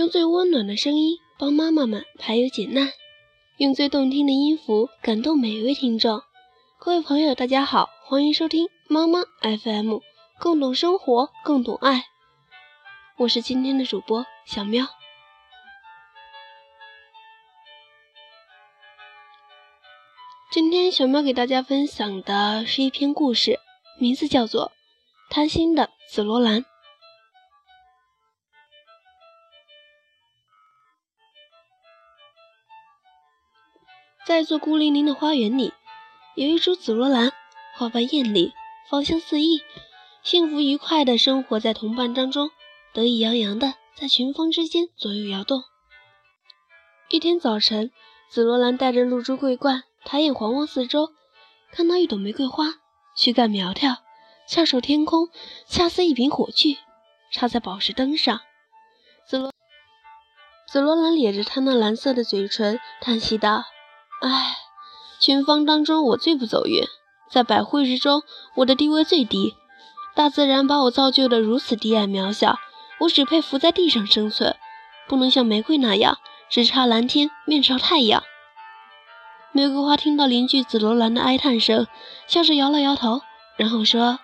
用最温暖的声音帮妈妈们排忧解难，用最动听的音符感动每一位听众。各位朋友，大家好，欢迎收听妈妈 FM，更懂生活，更懂爱。我是今天的主播小喵。今天小喵给大家分享的是一篇故事，名字叫做《贪心的紫罗兰》。在一座孤零零的花园里，有一株紫罗兰，花瓣艳丽，芳香四溢，幸福愉快地生活在同伴当中，得意洋洋地在群峰之间左右摇动。一天早晨，紫罗兰带着露珠桂冠，抬眼环望四周，看到一朵玫瑰花，躯干苗条，翘首天空，恰似一柄火炬，插在宝石灯上。紫罗紫罗兰咧着她那蓝色的嘴唇，叹息道。唉，群芳当中我最不走运，在百会之中我的地位最低。大自然把我造就的如此低矮渺小，我只配伏在地上生存，不能像玫瑰那样只差蓝天面朝太阳。玫瑰花听到邻居紫罗兰的哀叹声，笑着摇了摇头，然后说：“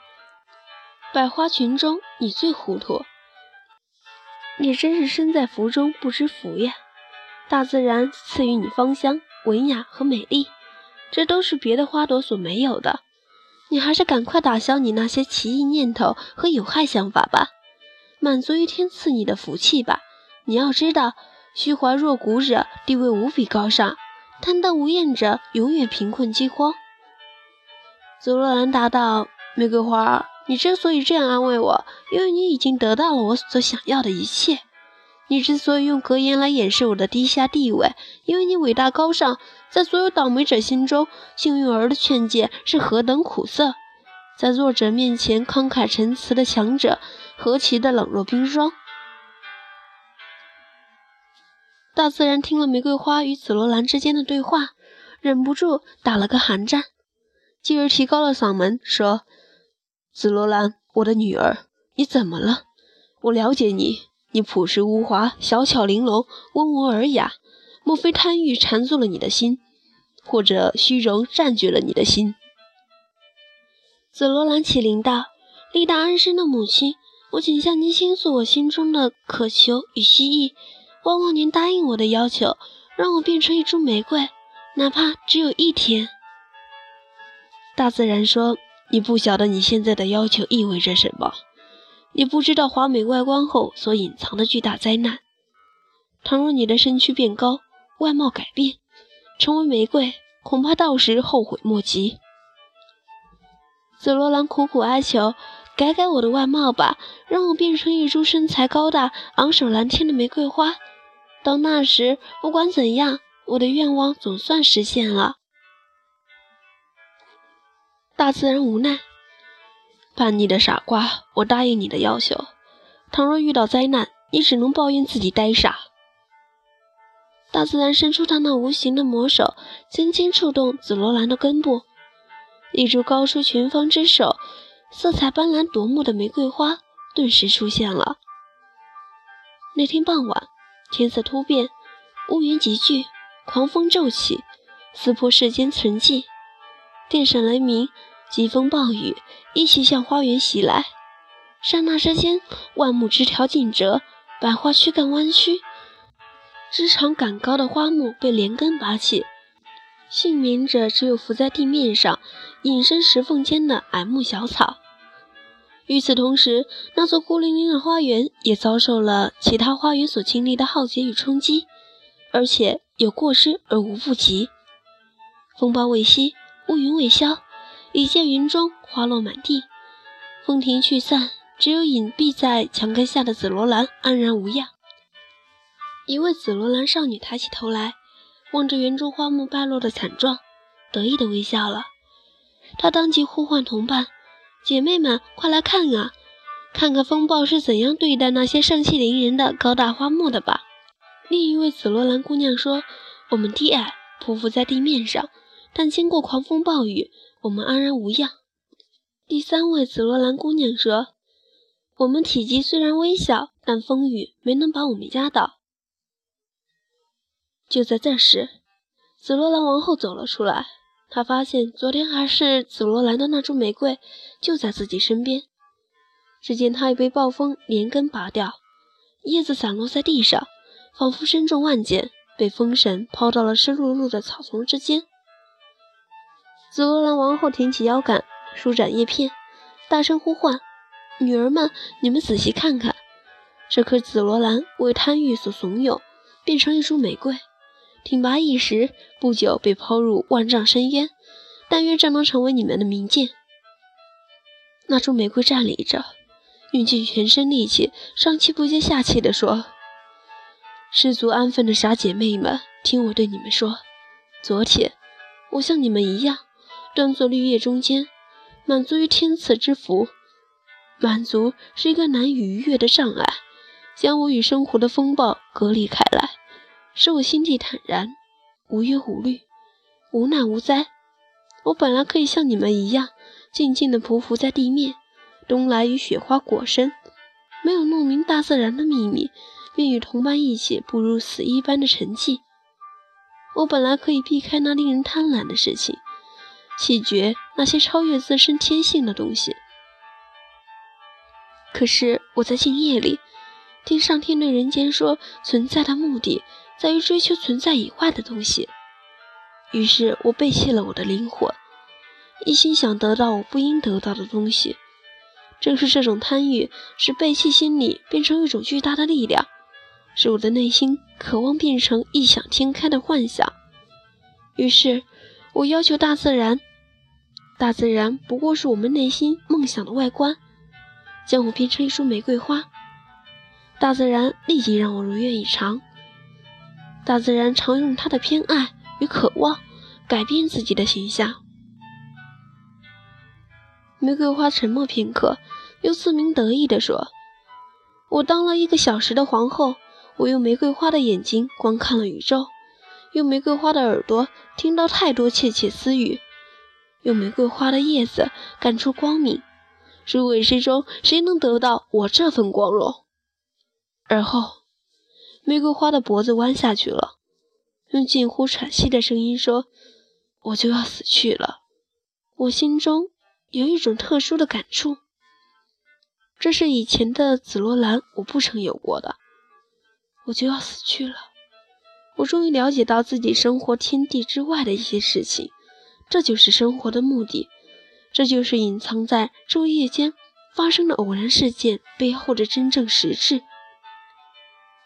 百花群中你最糊涂，你真是身在福中不知福呀！大自然赐予你芳香。”文雅和美丽，这都是别的花朵所没有的。你还是赶快打消你那些奇异念头和有害想法吧，满足于天赐你的福气吧。你要知道，虚怀若谷者地位无比高尚，贪得无厌者永远贫困饥荒。紫罗兰答道：“玫瑰花，你之所以这样安慰我，因为你已经得到了我所想要的一切。”你之所以用格言来掩饰我的低下地位，因为你伟大高尚，在所有倒霉者心中，幸运儿的劝诫是何等苦涩，在弱者面前慷慨陈词的强者，何其的冷若冰霜。大自然听了玫瑰花与紫罗兰之间的对话，忍不住打了个寒战，继而提高了嗓门说：“紫罗兰，我的女儿，你怎么了？我了解你。”你朴实无华，小巧玲珑，温文尔雅。莫非贪欲缠住了你的心，或者虚荣占据了你的心？紫罗兰启灵道：“力大安身的母亲，我请向您倾诉我心中的渴求与希冀，望望您答应我的要求，让我变成一株玫瑰，哪怕只有一天。”大自然说：“你不晓得你现在的要求意味着什么。”你不知道华美外观后所隐藏的巨大灾难。倘若你的身躯变高，外貌改变，成为玫瑰，恐怕到时后悔莫及。紫罗兰苦苦哀求：“改改我的外貌吧，让我变成一株身材高大、昂首蓝天的玫瑰花。到那时，不管怎样，我的愿望总算实现了。”大自然无奈。叛逆的傻瓜，我答应你的要求。倘若遇到灾难，你只能抱怨自己呆傻。大自然伸出他那无形的魔手，轻轻触动紫罗兰的根部，一株高出群芳之首、色彩斑斓夺目的玫瑰花顿时出现了。那天傍晚，天色突变，乌云集聚，狂风骤起，撕破世间沉寂，电闪雷鸣。疾风暴雨一起向花园袭来，刹那之间，万木枝条尽折，百花躯干弯曲，枝长杆高的花木被连根拔起，幸免者只有伏在地面上、隐身石缝间的矮木小草。与此同时，那座孤零零的花园也遭受了其他花园所经历的浩劫与冲击，而且有过失而无不及。风暴未息，乌云未消。已见云中花落满地，风停去散，只有隐蔽在墙根下的紫罗兰安然无恙。一位紫罗兰少女抬起头来，望着园中花木败落的惨状，得意地微笑了。她当即呼唤同伴：“姐妹们，快来看啊，看看风暴是怎样对待那些盛气凌人的高大花木的吧。”另一位紫罗兰姑娘说：“我们低矮，匍匐在地面上，但经过狂风暴雨。”我们安然无恙。第三位紫罗兰姑娘说：“我们体积虽然微小，但风雨没能把我们压倒，就在这时，紫罗兰王后走了出来。她发现昨天还是紫罗兰的那株玫瑰就在自己身边。只见它已被暴风连根拔掉，叶子散落在地上，仿佛身中万箭，被风神抛到了湿漉漉的草丛之间。紫罗兰王后挺起腰杆，舒展叶片，大声呼唤：“女儿们，你们仔细看看，这颗紫罗兰为贪欲所怂恿，变成一株玫瑰。”挺拔一时，不久被抛入万丈深渊。但愿这能成为你们的明鉴。那株玫瑰站立着，用尽全身力气，上气不接下气地说：“失足安分的傻姐妹们，听我对你们说，昨天我像你们一样，端坐绿叶中间，满足于天赐之福。满足是一个难以逾越的障碍，将我与生活的风暴隔离开来。”使我心地坦然，无忧无虑，无难无灾。我本来可以像你们一样，静静地匍匐在地面，冬来与雪花裹身，没有弄明大自然的秘密，便与同伴一起步入死一般的沉寂。我本来可以避开那令人贪婪的事情，弃绝那些超越自身天性的东西。可是我在静夜里，听上天对人间说，存在的目的。在于追求存在以外的东西，于是我背弃了我的灵魂，一心想得到我不应得到的东西。正是这种贪欲，使背弃心理变成一种巨大的力量，使我的内心渴望变成异想天开的幻想。于是，我要求大自然，大自然不过是我们内心梦想的外观，将我变成一束玫瑰花。大自然立即让我如愿以偿。大自然常用它的偏爱与渴望改变自己的形象。玫瑰花沉默片刻，又自鸣得意地说：“我当了一个小时的皇后，我用玫瑰花的眼睛观看了宇宙，用玫瑰花的耳朵听到太多窃窃私语，用玫瑰花的叶子感出光明。诸位之中，谁能得到我这份光荣？”而后。玫瑰花的脖子弯下去了，用近乎喘息的声音说：“我就要死去了。”我心中有一种特殊的感触，这是以前的紫罗兰我不曾有过的。我就要死去了，我终于了解到自己生活天地之外的一些事情，这就是生活的目的，这就是隐藏在昼夜间发生的偶然事件背后的真正实质。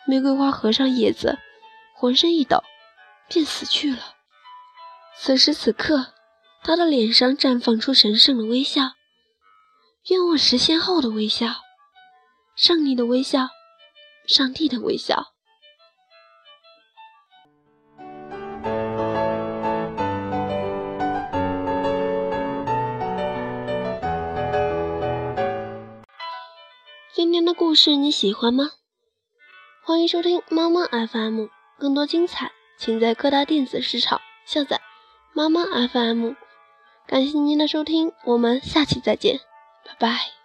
玫瑰花合上叶子，浑身一抖，便死去了。此时此刻，他的脸上绽放出神圣的微笑，愿望实现后的微笑，胜利的微笑，上帝的微笑。今天的故事你喜欢吗？欢迎收听猫猫 FM，更多精彩，请在各大电子市场下载猫猫 FM。感谢您的收听，我们下期再见，拜拜。